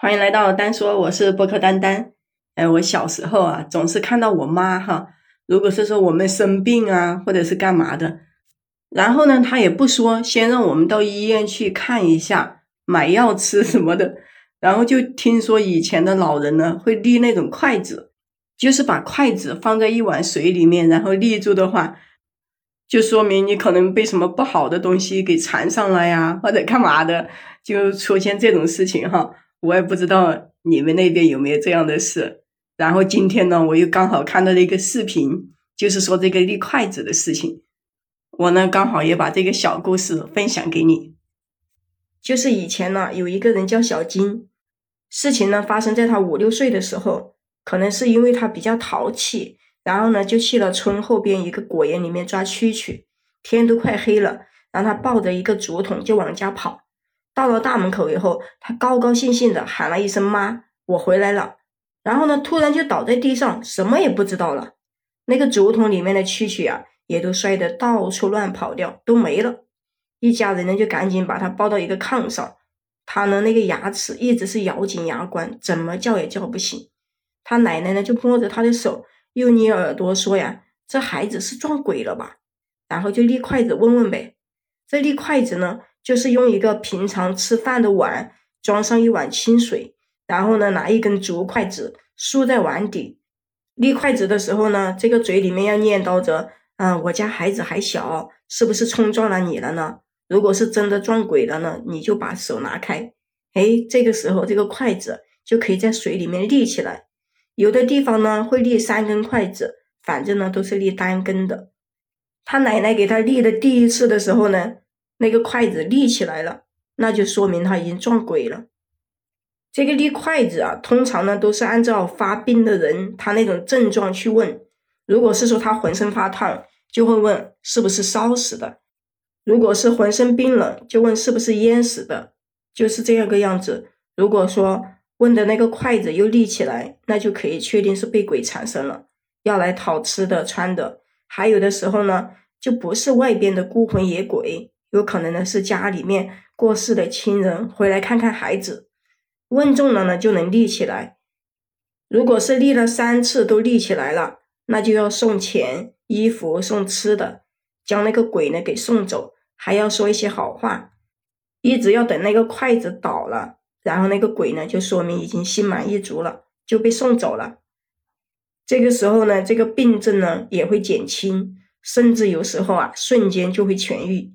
欢迎来到丹说，我是播客丹丹。哎，我小时候啊，总是看到我妈哈，如果是说我们生病啊，或者是干嘛的，然后呢，她也不说，先让我们到医院去看一下，买药吃什么的。然后就听说以前的老人呢，会立那种筷子，就是把筷子放在一碗水里面，然后立住的话，就说明你可能被什么不好的东西给缠上了呀，或者干嘛的，就出现这种事情哈。我也不知道你们那边有没有这样的事。然后今天呢，我又刚好看到了一个视频，就是说这个立筷子的事情。我呢，刚好也把这个小故事分享给你。就是以前呢，有一个人叫小金，事情呢发生在他五六岁的时候，可能是因为他比较淘气，然后呢就去了村后边一个果园里面抓蛐蛐。天都快黑了，然后他抱着一个竹筒就往家跑。到了大门口以后，他高高兴兴的喊了一声“妈，我回来了”，然后呢，突然就倒在地上，什么也不知道了。那个竹筒里面的蛐蛐啊，也都摔得到处乱跑掉，都没了。一家人呢，就赶紧把他抱到一个炕上。他呢，那个牙齿一直是咬紧牙关，怎么叫也叫不醒。他奶奶呢，就摸着他的手，又捏耳朵说呀：“这孩子是撞鬼了吧？”然后就立筷子问问呗。这立筷子呢？就是用一个平常吃饭的碗装上一碗清水，然后呢拿一根竹筷子竖在碗底，立筷子的时候呢，这个嘴里面要念叨着：“嗯，我家孩子还小，是不是冲撞了你了呢？如果是真的撞鬼了呢，你就把手拿开。”哎，这个时候这个筷子就可以在水里面立起来。有的地方呢会立三根筷子，反正呢都是立单根的。他奶奶给他立的第一次的时候呢。那个筷子立起来了，那就说明他已经撞鬼了。这个立筷子啊，通常呢都是按照发病的人他那种症状去问。如果是说他浑身发烫，就会问是不是烧死的；如果是浑身冰冷，就问是不是淹死的，就是这样个样子。如果说问的那个筷子又立起来，那就可以确定是被鬼缠身了，要来讨吃的穿的。还有的时候呢，就不是外边的孤魂野鬼。有可能呢是家里面过世的亲人回来看看孩子，问中了呢就能立起来。如果是立了三次都立起来了，那就要送钱、衣服、送吃的，将那个鬼呢给送走，还要说一些好话。一直要等那个筷子倒了，然后那个鬼呢就说明已经心满意足了，就被送走了。这个时候呢，这个病症呢也会减轻，甚至有时候啊瞬间就会痊愈。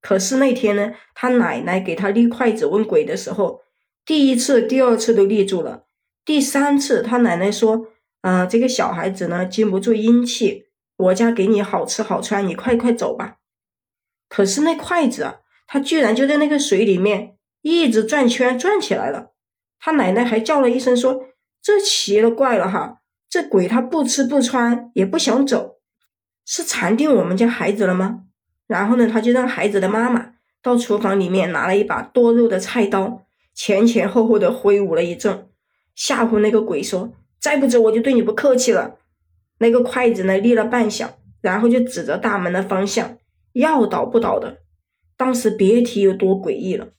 可是那天呢，他奶奶给他立筷子问鬼的时候，第一次、第二次都立住了，第三次他奶奶说：“啊，这个小孩子呢经不住阴气，我家给你好吃好穿，你快快走吧。”可是那筷子啊，他居然就在那个水里面一直转圈转起来了。他奶奶还叫了一声说：“这奇了怪了哈，这鬼他不吃不穿也不想走，是缠定我们家孩子了吗？”然后呢，他就让孩子的妈妈到厨房里面拿了一把剁肉的菜刀，前前后后的挥舞了一阵，吓唬那个鬼说：“再不走，我就对你不客气了。”那个筷子呢立了半响，然后就指着大门的方向，要倒不倒的。当时别提有多诡异了。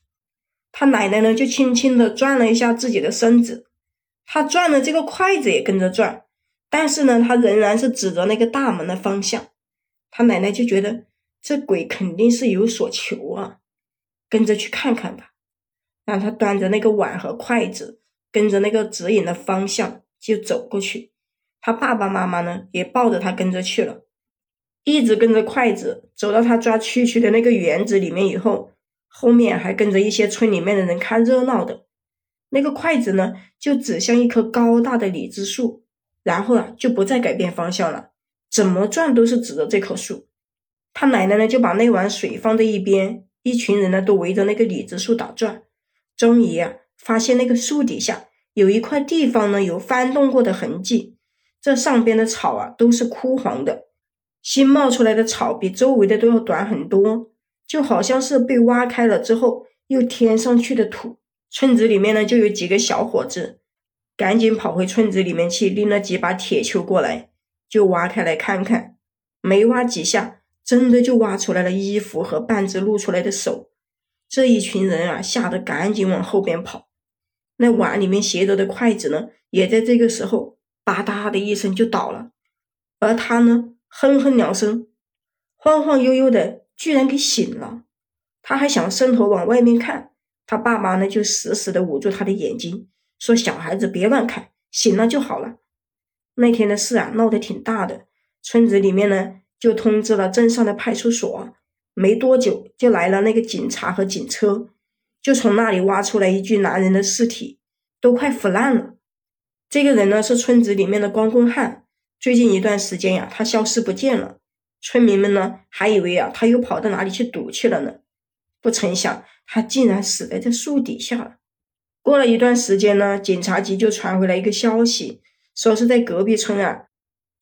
他奶奶呢就轻轻的转了一下自己的身子，他转了，这个筷子也跟着转，但是呢，他仍然是指着那个大门的方向。他奶奶就觉得。这鬼肯定是有所求啊，跟着去看看吧。让他端着那个碗和筷子，跟着那个指引的方向就走过去。他爸爸妈妈呢，也抱着他跟着去了，一直跟着筷子走到他抓蛐蛐的那个园子里面以后，后面还跟着一些村里面的人看热闹的。那个筷子呢，就指向一棵高大的李子树，然后啊，就不再改变方向了，怎么转都是指着这棵树。他奶奶呢，就把那碗水放在一边，一群人呢都围着那个李子树打转。终于啊，发现那个树底下有一块地方呢有翻动过的痕迹，这上边的草啊都是枯黄的，新冒出来的草比周围的都要短很多，就好像是被挖开了之后又添上去的土。村子里面呢就有几个小伙子，赶紧跑回村子里面去，拎了几把铁锹过来，就挖开来看看，没挖几下。真的就挖出来了衣服和半只露出来的手，这一群人啊吓得赶紧往后边跑。那碗里面携着的筷子呢，也在这个时候吧嗒的一声就倒了，而他呢，哼哼两声，晃晃悠悠的，居然给醒了。他还想伸头往外面看，他爸妈呢就死死的捂住他的眼睛，说：“小孩子别乱看，醒了就好了。”那天的事啊，闹得挺大的，村子里面呢就通知了镇上的派出所，没多久就来了那个警察和警车。就从那里挖出来一具男人的尸体，都快腐烂了。这个人呢是村子里面的光棍汉，最近一段时间呀，他消失不见了。村民们呢还以为啊他又跑到哪里去赌去了呢，不成想他竟然死在这树底下了。过了一段时间呢，警察局就传回来一个消息，说是在隔壁村啊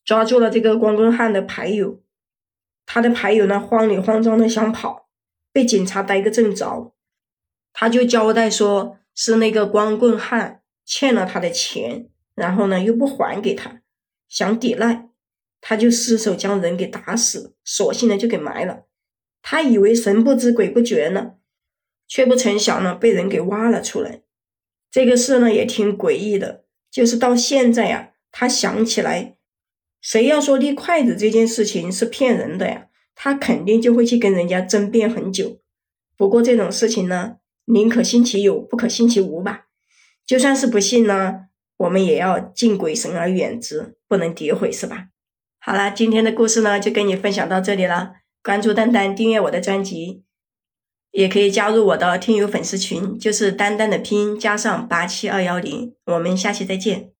抓住了这个光棍汉的牌友，他的牌友呢慌里慌张的想跑，被警察逮个正着。他就交代说，是那个光棍汉欠了他的钱，然后呢又不还给他，想抵赖，他就失手将人给打死，索性呢就给埋了。他以为神不知鬼不觉呢，却不成想呢被人给挖了出来。这个事呢也挺诡异的，就是到现在呀，他想起来，谁要说立筷子这件事情是骗人的呀，他肯定就会去跟人家争辩很久。不过这种事情呢。宁可信其有，不可信其无吧。就算是不信呢，我们也要敬鬼神而远之，不能诋毁，是吧？好了，今天的故事呢，就跟你分享到这里了。关注丹丹，订阅我的专辑，也可以加入我的听友粉丝群，就是丹丹的拼音加上八七二幺零。我们下期再见。